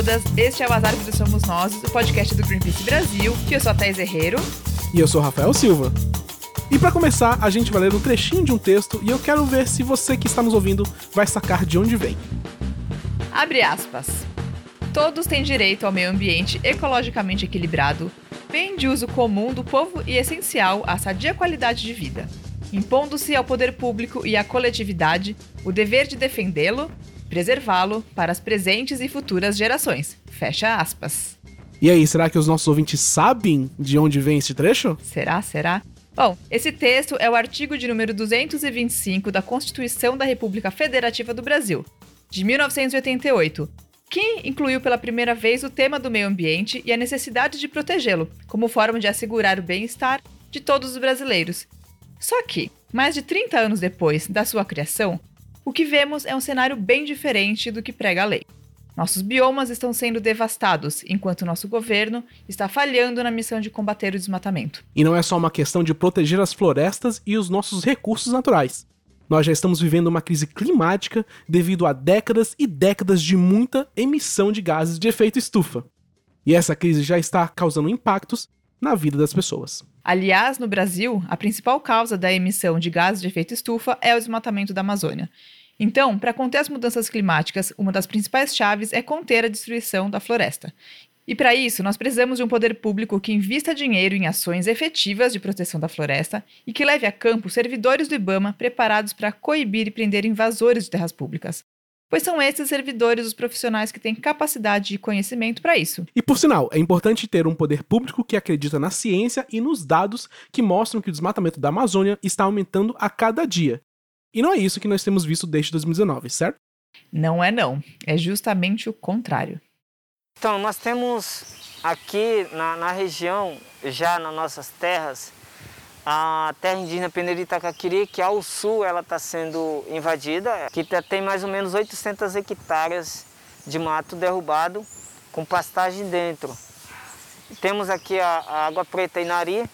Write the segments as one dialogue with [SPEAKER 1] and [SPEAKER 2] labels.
[SPEAKER 1] Todas, este é o As Árvores Somos Nós, o podcast do Greenpeace Brasil, que eu sou a Thais Herreiro.
[SPEAKER 2] E eu sou Rafael Silva. E para começar, a gente vai ler um trechinho de um texto e eu quero ver se você que está nos ouvindo vai sacar de onde vem.
[SPEAKER 1] Abre aspas. Todos têm direito ao meio ambiente ecologicamente equilibrado, bem de uso comum do povo e essencial à sadia qualidade de vida, impondo-se ao poder público e à coletividade o dever de defendê-lo, preservá-lo para as presentes e futuras gerações. Fecha aspas.
[SPEAKER 2] E aí, será que os nossos ouvintes sabem de onde vem esse trecho?
[SPEAKER 1] Será? Será? Bom, esse texto é o artigo de número 225 da Constituição da República Federativa do Brasil, de 1988, que incluiu pela primeira vez o tema do meio ambiente e a necessidade de protegê-lo, como forma de assegurar o bem-estar de todos os brasileiros. Só que, mais de 30 anos depois da sua criação, o que vemos é um cenário bem diferente do que prega a lei. Nossos biomas estão sendo devastados, enquanto nosso governo está falhando na missão de combater o desmatamento.
[SPEAKER 2] E não é só uma questão de proteger as florestas e os nossos recursos naturais. Nós já estamos vivendo uma crise climática devido a décadas e décadas de muita emissão de gases de efeito estufa. E essa crise já está causando impactos na vida das pessoas.
[SPEAKER 1] Aliás, no Brasil, a principal causa da emissão de gases de efeito estufa é o desmatamento da Amazônia. Então, para conter as mudanças climáticas, uma das principais chaves é conter a destruição da floresta. E para isso, nós precisamos de um poder público que invista dinheiro em ações efetivas de proteção da floresta e que leve a campo servidores do IBAMA preparados para coibir e prender invasores de terras públicas. Pois são esses servidores os profissionais que têm capacidade e conhecimento para isso.
[SPEAKER 2] E por sinal, é importante ter um poder público que acredita na ciência e nos dados que mostram que o desmatamento da Amazônia está aumentando a cada dia. E não é isso que nós temos visto desde 2019, certo?
[SPEAKER 1] Não é não, é justamente o contrário.
[SPEAKER 3] Então, nós temos aqui na, na região, já nas nossas terras, a terra indígena Peneira Caquiri, que ao sul ela está sendo invadida, que tem mais ou menos 800 hectares de mato derrubado com pastagem dentro. Temos aqui a, a Água Preta Inari,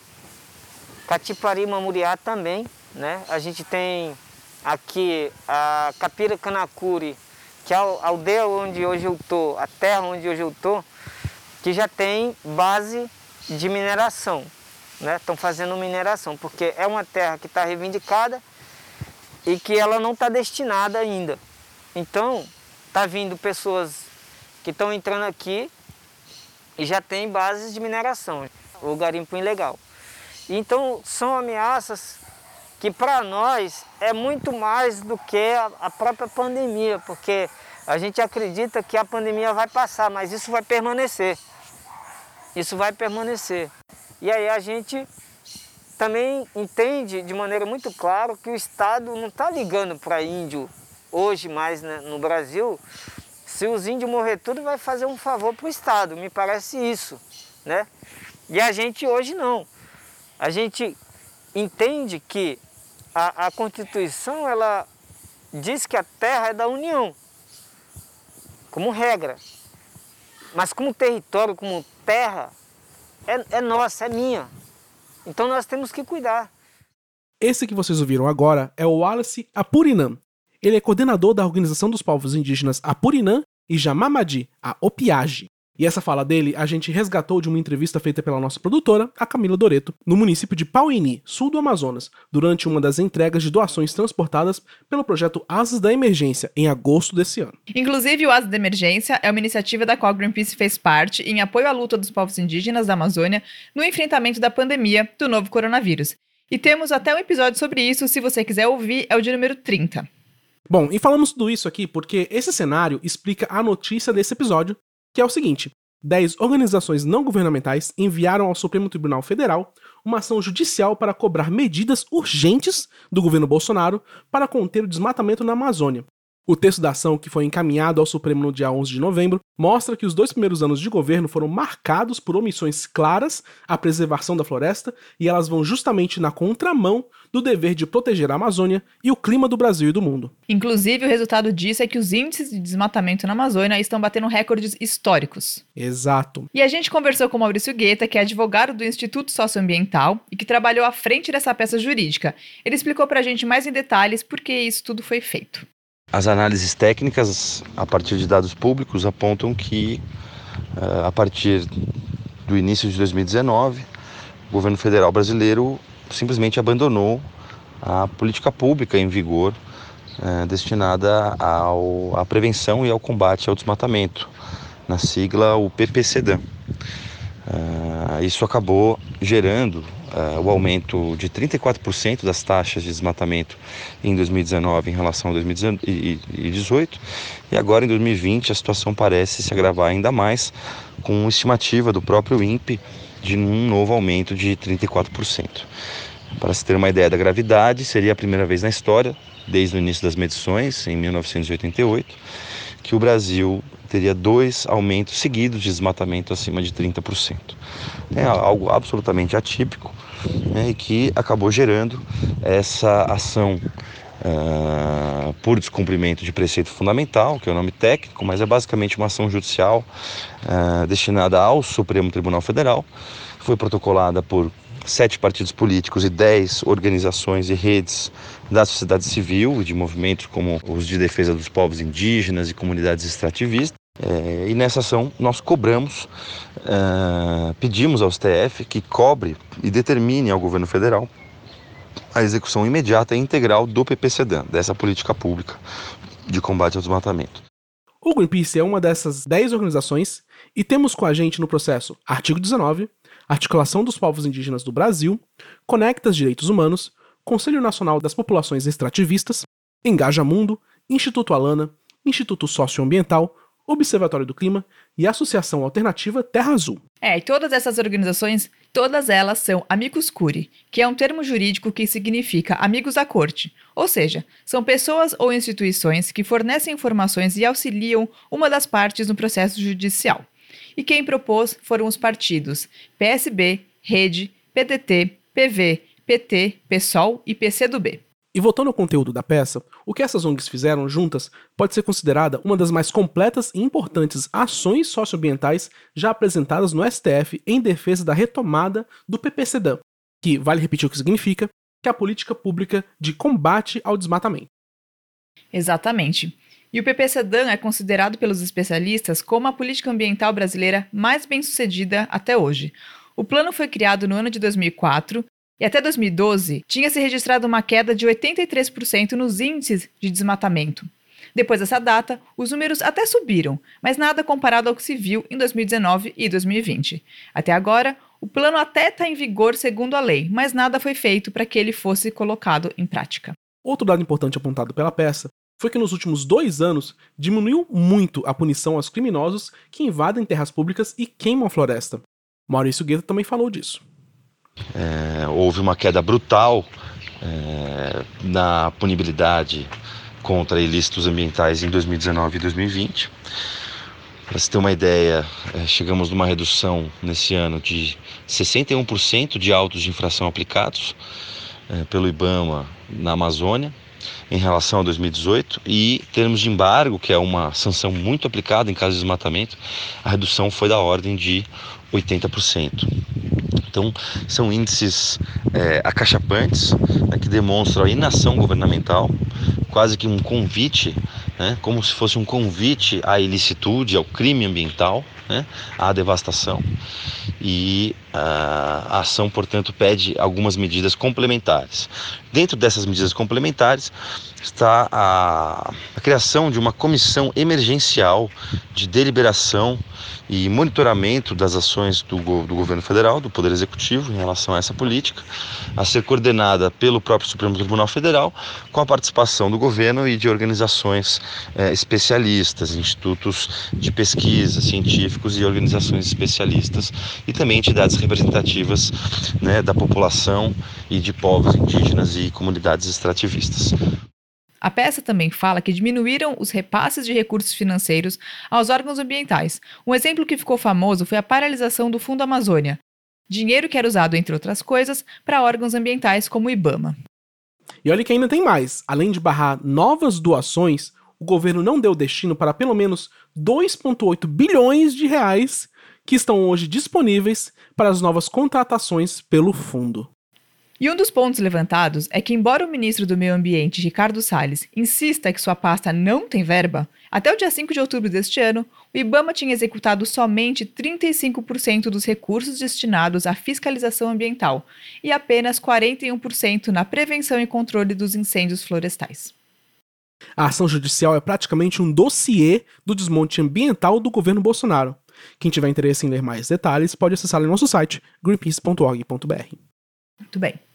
[SPEAKER 3] Catipari Mamuriá também, né? A gente tem aqui a Capira Canacuri, que é a aldeia onde hoje eu estou, a terra onde hoje eu estou, que já tem base de mineração. Estão né? fazendo mineração, porque é uma terra que está reivindicada e que ela não está destinada ainda. Então, está vindo pessoas que estão entrando aqui e já tem bases de mineração, o garimpo ilegal. Então, são ameaças que para nós é muito mais do que a, própria pandemia, porque a gente acredita que a pandemia vai passar, mas isso vai permanecer. Isso vai permanecer. E aí a gente também entende de maneira muito clara que o Estado não está ligando para índio hoje mais né, no Brasil. Se os índios morrer tudo, vai fazer um favor para o Estado, me parece isso. Né? E a gente hoje não. A gente entende que a, a Constituição ela diz que a terra é da União, como regra. Mas como território, como terra, é, é nossa, é minha. Então nós temos que cuidar.
[SPEAKER 2] Esse que vocês ouviram agora é o Wallace Apurinam. Ele é coordenador da Organização dos Povos Indígenas Apurinam e Jamamadi, a Opiage. E essa fala dele a gente resgatou de uma entrevista feita pela nossa produtora, a Camila Doreto, no município de Pauini, sul do Amazonas, durante uma das entregas de doações transportadas pelo projeto Asas da Emergência, em agosto desse ano.
[SPEAKER 1] Inclusive, o Asas da Emergência é uma iniciativa da qual Greenpeace fez parte em apoio à luta dos povos indígenas da Amazônia no enfrentamento da pandemia do novo coronavírus. E temos até um episódio sobre isso, se você quiser ouvir, é o de número 30.
[SPEAKER 2] Bom, e falamos tudo isso aqui porque esse cenário explica a notícia desse episódio, que é o seguinte: 10 organizações não governamentais enviaram ao Supremo Tribunal Federal uma ação judicial para cobrar medidas urgentes do governo Bolsonaro para conter o desmatamento na Amazônia. O texto da ação, que foi encaminhado ao Supremo no dia 11 de novembro, mostra que os dois primeiros anos de governo foram marcados por omissões claras à preservação da floresta e elas vão justamente na contramão do dever de proteger a Amazônia e o clima do Brasil e do mundo.
[SPEAKER 1] Inclusive, o resultado disso é que os índices de desmatamento na Amazônia estão batendo recordes históricos.
[SPEAKER 2] Exato.
[SPEAKER 1] E a gente conversou com Maurício Guetta, que é advogado do Instituto Socioambiental e que trabalhou à frente dessa peça jurídica. Ele explicou pra gente mais em detalhes por que isso tudo foi feito.
[SPEAKER 4] As análises técnicas, a partir de dados públicos, apontam que, eh, a partir do início de 2019, o governo federal brasileiro simplesmente abandonou a política pública em vigor eh, destinada ao, à prevenção e ao combate ao desmatamento, na sigla o PPCDAM. Uh, isso acabou gerando uh, o aumento de 34% das taxas de desmatamento em 2019 em relação a 2018 e agora em 2020 a situação parece se agravar ainda mais com estimativa do próprio INPE de um novo aumento de 34%. Para se ter uma ideia da gravidade, seria a primeira vez na história, desde o início das medições, em 1988, que o Brasil teria dois aumentos seguidos de desmatamento acima de 30%. É algo absolutamente atípico né, e que acabou gerando essa ação uh, por descumprimento de preceito fundamental, que é o nome técnico, mas é basicamente uma ação judicial uh, destinada ao Supremo Tribunal Federal. Foi protocolada por sete partidos políticos e dez organizações e redes da sociedade civil e de movimentos como os de defesa dos povos indígenas e comunidades extrativistas. É, e nessa ação nós cobramos, é, pedimos ao STF que cobre e determine ao governo federal a execução imediata e integral do PPCDAN, dessa política pública de combate ao desmatamento.
[SPEAKER 2] O Greenpeace é uma dessas 10 organizações e temos com a gente no processo Artigo 19, Articulação dos Povos Indígenas do Brasil, Conectas Direitos Humanos, Conselho Nacional das Populações Extrativistas, Engaja Mundo, Instituto Alana, Instituto Socioambiental, Observatório do Clima e Associação Alternativa Terra Azul.
[SPEAKER 1] É, e todas essas organizações, todas elas são amicus curi, que é um termo jurídico que significa amigos da corte, ou seja, são pessoas ou instituições que fornecem informações e auxiliam uma das partes no processo judicial. E quem propôs foram os partidos PSB, Rede, PDT, PV, PT, PSOL e PCdoB.
[SPEAKER 2] E voltando ao conteúdo da peça, o que essas ONGs fizeram juntas pode ser considerada uma das mais completas e importantes ações socioambientais já apresentadas no STF em defesa da retomada do PPCDAM, que, vale repetir o que significa, que é a política pública de combate ao desmatamento.
[SPEAKER 1] Exatamente. E o PPCDAM é considerado pelos especialistas como a política ambiental brasileira mais bem-sucedida até hoje. O plano foi criado no ano de 2004 e até 2012 tinha se registrado uma queda de 83% nos índices de desmatamento. Depois dessa data, os números até subiram, mas nada comparado ao que se viu em 2019 e 2020. Até agora, o plano até está em vigor segundo a lei, mas nada foi feito para que ele fosse colocado em prática.
[SPEAKER 2] Outro dado importante apontado pela peça foi que nos últimos dois anos diminuiu muito a punição aos criminosos que invadem terras públicas e queimam a floresta. Maurício Guetta também falou disso.
[SPEAKER 4] É, houve uma queda brutal é, na punibilidade contra ilícitos ambientais em 2019 e 2020. Para se ter uma ideia, é, chegamos numa redução nesse ano de 61% de autos de infração aplicados é, pelo IBAMA na Amazônia em relação a 2018 e termos de embargo, que é uma sanção muito aplicada em caso de desmatamento, a redução foi da ordem de 80%. Então, são índices é, acachapantes né, que demonstram a inação governamental, quase que um convite, né, como se fosse um convite à ilicitude, ao crime ambiental, né, à devastação. E a ação, portanto, pede algumas medidas complementares. Dentro dessas medidas complementares está a, a criação de uma comissão emergencial de deliberação e monitoramento das ações do, do, governo federal, do Poder Executivo, em relação a essa política, a ser coordenada pelo próprio Supremo Tribunal Federal, com a participação do governo e de organizações é, especialistas, institutos de pesquisa, científicos e organizações especialistas, e também entidades representativas né, da população e de povos indígenas e comunidades extrativistas.
[SPEAKER 1] A peça também fala que diminuíram os repasses de recursos financeiros aos órgãos ambientais. Um exemplo que ficou famoso foi a paralisação do Fundo Amazônia, dinheiro que era usado, entre outras coisas, para órgãos ambientais como o IBAMA.
[SPEAKER 2] E olha que ainda tem mais. Além de barrar novas doações, o governo não deu destino para pelo menos 2,8 bilhões de reais que estão hoje disponíveis para as novas contratações pelo fundo.
[SPEAKER 1] E um dos pontos levantados é que, embora o ministro do Meio Ambiente, Ricardo Salles, insista que sua pasta não tem verba, até o dia 5 de outubro deste ano, o IBAMA tinha executado somente 35% dos recursos destinados à fiscalização ambiental e apenas 41% na prevenção e controle dos incêndios florestais.
[SPEAKER 2] A ação judicial é praticamente um dossiê do desmonte ambiental do governo Bolsonaro. Quem tiver interesse em ler mais detalhes pode acessar o nosso site greenpeace.org.br.
[SPEAKER 1] Muito bem.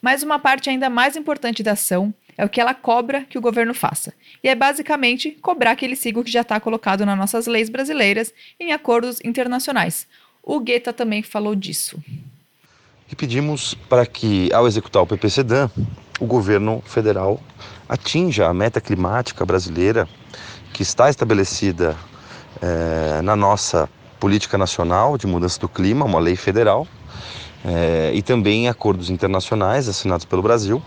[SPEAKER 1] Mas uma parte ainda mais importante da ação é o que ela cobra que o governo faça. E é basicamente cobrar que ele siga o que já está colocado nas nossas leis brasileiras em acordos internacionais. O Guetta também falou disso.
[SPEAKER 4] E pedimos para que, ao executar o PPCDAN, o governo federal atinja a meta climática brasileira que está estabelecida é, na nossa política nacional de mudança do clima, uma lei federal, é, e também acordos internacionais assinados pelo Brasil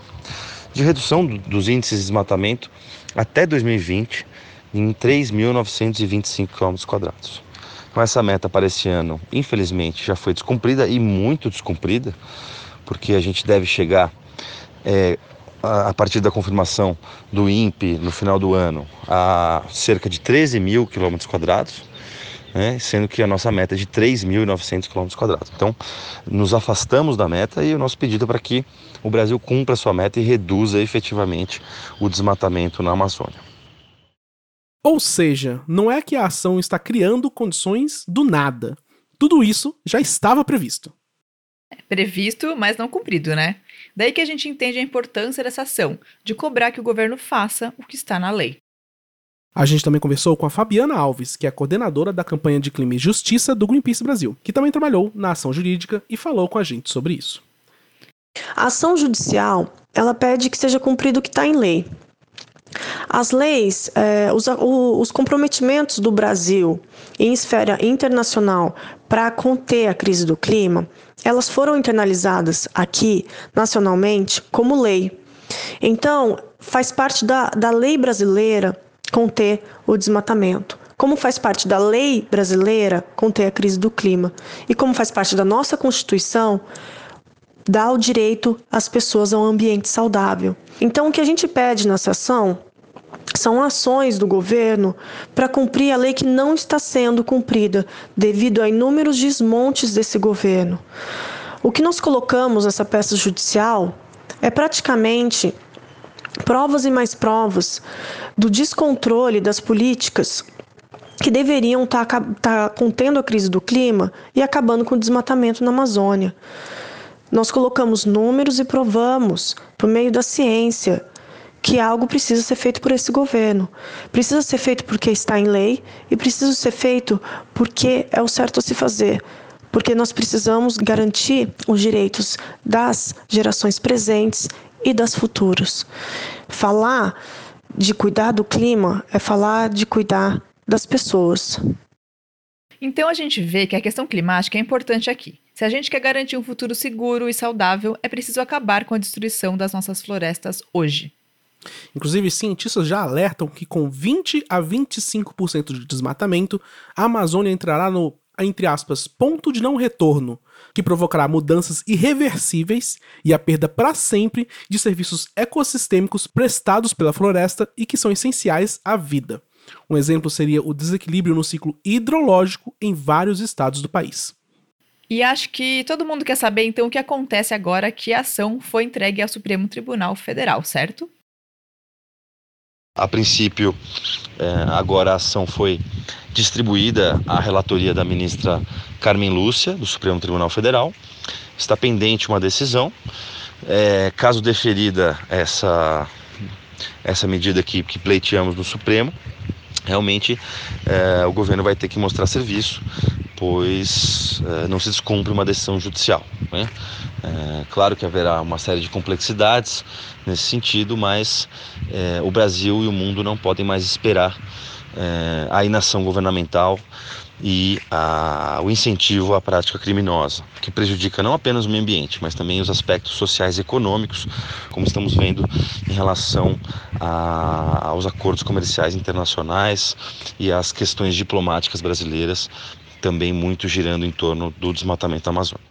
[SPEAKER 4] de redução do, dos índices de desmatamento até 2020 em 3.925 km. Então essa meta para esse ano, infelizmente, já foi descumprida e muito descumprida, porque a gente deve chegar é, a partir da confirmação do INPE no final do ano a cerca de 13 mil quilômetros quadrados né, sendo que a nossa meta é de 3.900 km. Então, nos afastamos da meta e o nosso pedido é para que o Brasil cumpra a sua meta e reduza efetivamente o desmatamento na Amazônia.
[SPEAKER 2] Ou seja, não é que a ação está criando condições do nada. Tudo isso já estava previsto.
[SPEAKER 1] É previsto, mas não cumprido, né? Daí que a gente entende a importância dessa ação, de cobrar que o governo faça o que está na lei.
[SPEAKER 2] A gente também conversou com a Fabiana Alves, que é coordenadora da campanha de clima e justiça do Greenpeace Brasil, que também trabalhou na ação jurídica e falou com a gente sobre isso.
[SPEAKER 5] A ação judicial, ela pede que seja cumprido o que está em lei. As leis, eh, os, os comprometimentos do Brasil em esfera internacional para conter a crise do clima, elas foram internalizadas aqui, nacionalmente, como lei. Então, faz parte da, da lei brasileira conter o desmatamento. Como faz parte da lei brasileira conter a crise do clima e como faz parte da nossa Constituição dar o direito às pessoas a um ambiente saudável. Então, o que a gente pede nessa ação são ações do governo para cumprir a lei que não está sendo cumprida devido a inúmeros desmontes desse governo. O que nós colocamos nessa peça judicial é praticamente provas e mais provas do descontrole das políticas que deveriam estar tá, tá contendo a crise do clima e acabando com o desmatamento na Amazônia. Nós colocamos números e provamos, por meio da ciência, que algo precisa ser feito por esse governo. Precisa ser feito porque está em lei e precisa ser feito porque é o certo a se fazer. Porque nós precisamos garantir os direitos das gerações presentes e das futuras. Falar de cuidar do clima é falar de cuidar das pessoas.
[SPEAKER 1] Então a gente vê que a questão climática é importante aqui. Se a gente quer garantir um futuro seguro e saudável, é preciso acabar com a destruição das nossas florestas hoje.
[SPEAKER 2] Inclusive, cientistas já alertam que com 20 a 25% de desmatamento, a Amazônia entrará no, entre aspas, ponto de não retorno, que provocará mudanças irreversíveis e a perda para sempre de serviços ecossistêmicos prestados pela floresta e que são essenciais à vida. Um exemplo seria o desequilíbrio no ciclo hidrológico em vários estados do país.
[SPEAKER 1] E acho que todo mundo quer saber então o que acontece agora que a ação foi entregue ao Supremo Tribunal Federal, certo?
[SPEAKER 4] A princípio, é, agora a ação foi distribuída à relatoria da ministra Carmen Lúcia, do Supremo Tribunal Federal. Está pendente uma decisão. É, caso deferida essa, essa medida que, que pleiteamos no Supremo, realmente é, o governo vai ter que mostrar serviço pois é, não se descumpre uma decisão judicial. Né? É, claro que haverá uma série de complexidades nesse sentido, mas é, o Brasil e o mundo não podem mais esperar é, a inação governamental e a, o incentivo à prática criminosa, que prejudica não apenas o meio ambiente, mas também os aspectos sociais e econômicos, como estamos vendo em relação a, aos acordos comerciais internacionais e às questões diplomáticas brasileiras, também muito girando em torno do desmatamento amazônico.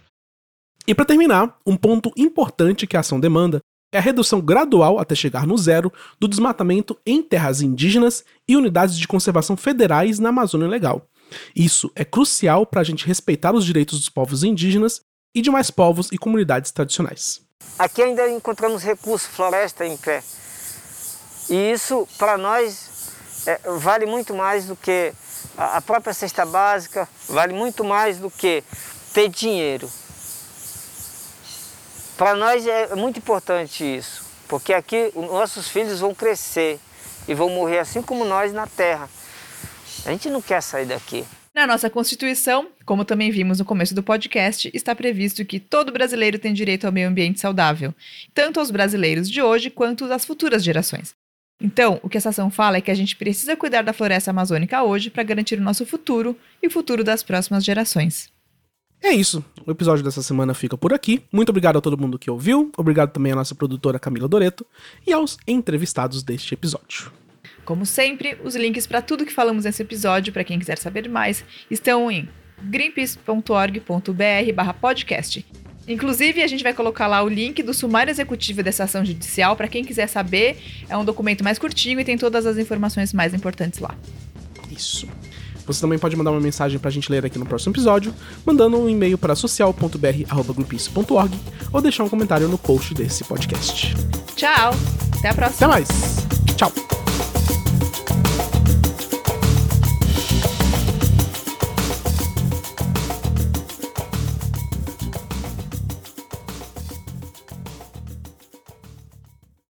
[SPEAKER 2] E para terminar, um ponto importante que a ação demanda é a redução gradual até chegar no zero do desmatamento em terras indígenas e unidades de conservação federais na Amazônia Legal. Isso é crucial para a gente respeitar os direitos dos povos indígenas e demais povos e comunidades tradicionais.
[SPEAKER 3] Aqui ainda encontramos recurso floresta em pé. E isso, para nós, é, vale muito mais do que a própria cesta básica, vale muito mais do que ter dinheiro. Para nós é muito importante isso, porque aqui os nossos filhos vão crescer e vão morrer assim como nós na terra. A gente não quer sair daqui.
[SPEAKER 1] Na nossa Constituição, como também vimos no começo do podcast, está previsto que todo brasileiro tem direito ao meio ambiente saudável, tanto aos brasileiros de hoje quanto às futuras gerações. Então, o que essa ação fala é que a gente precisa cuidar da floresta amazônica hoje para garantir o nosso futuro e o futuro das próximas gerações.
[SPEAKER 2] É isso. O episódio dessa semana fica por aqui. Muito obrigado a todo mundo que ouviu. Obrigado também à nossa produtora Camila Doreto e aos entrevistados deste episódio.
[SPEAKER 1] Como sempre, os links para tudo que falamos nesse episódio, para quem quiser saber mais, estão em greenpeace.org.br/podcast. Inclusive, a gente vai colocar lá o link do sumário executivo dessa ação judicial para quem quiser saber. É um documento mais curtinho e tem todas as informações mais importantes lá.
[SPEAKER 2] Isso. Você também pode mandar uma mensagem pra gente ler aqui no próximo episódio, mandando um e-mail para social.br.greenpeace.org ou deixar um comentário no post desse podcast.
[SPEAKER 1] Tchau! Até a próxima!
[SPEAKER 2] Até mais! Tchau!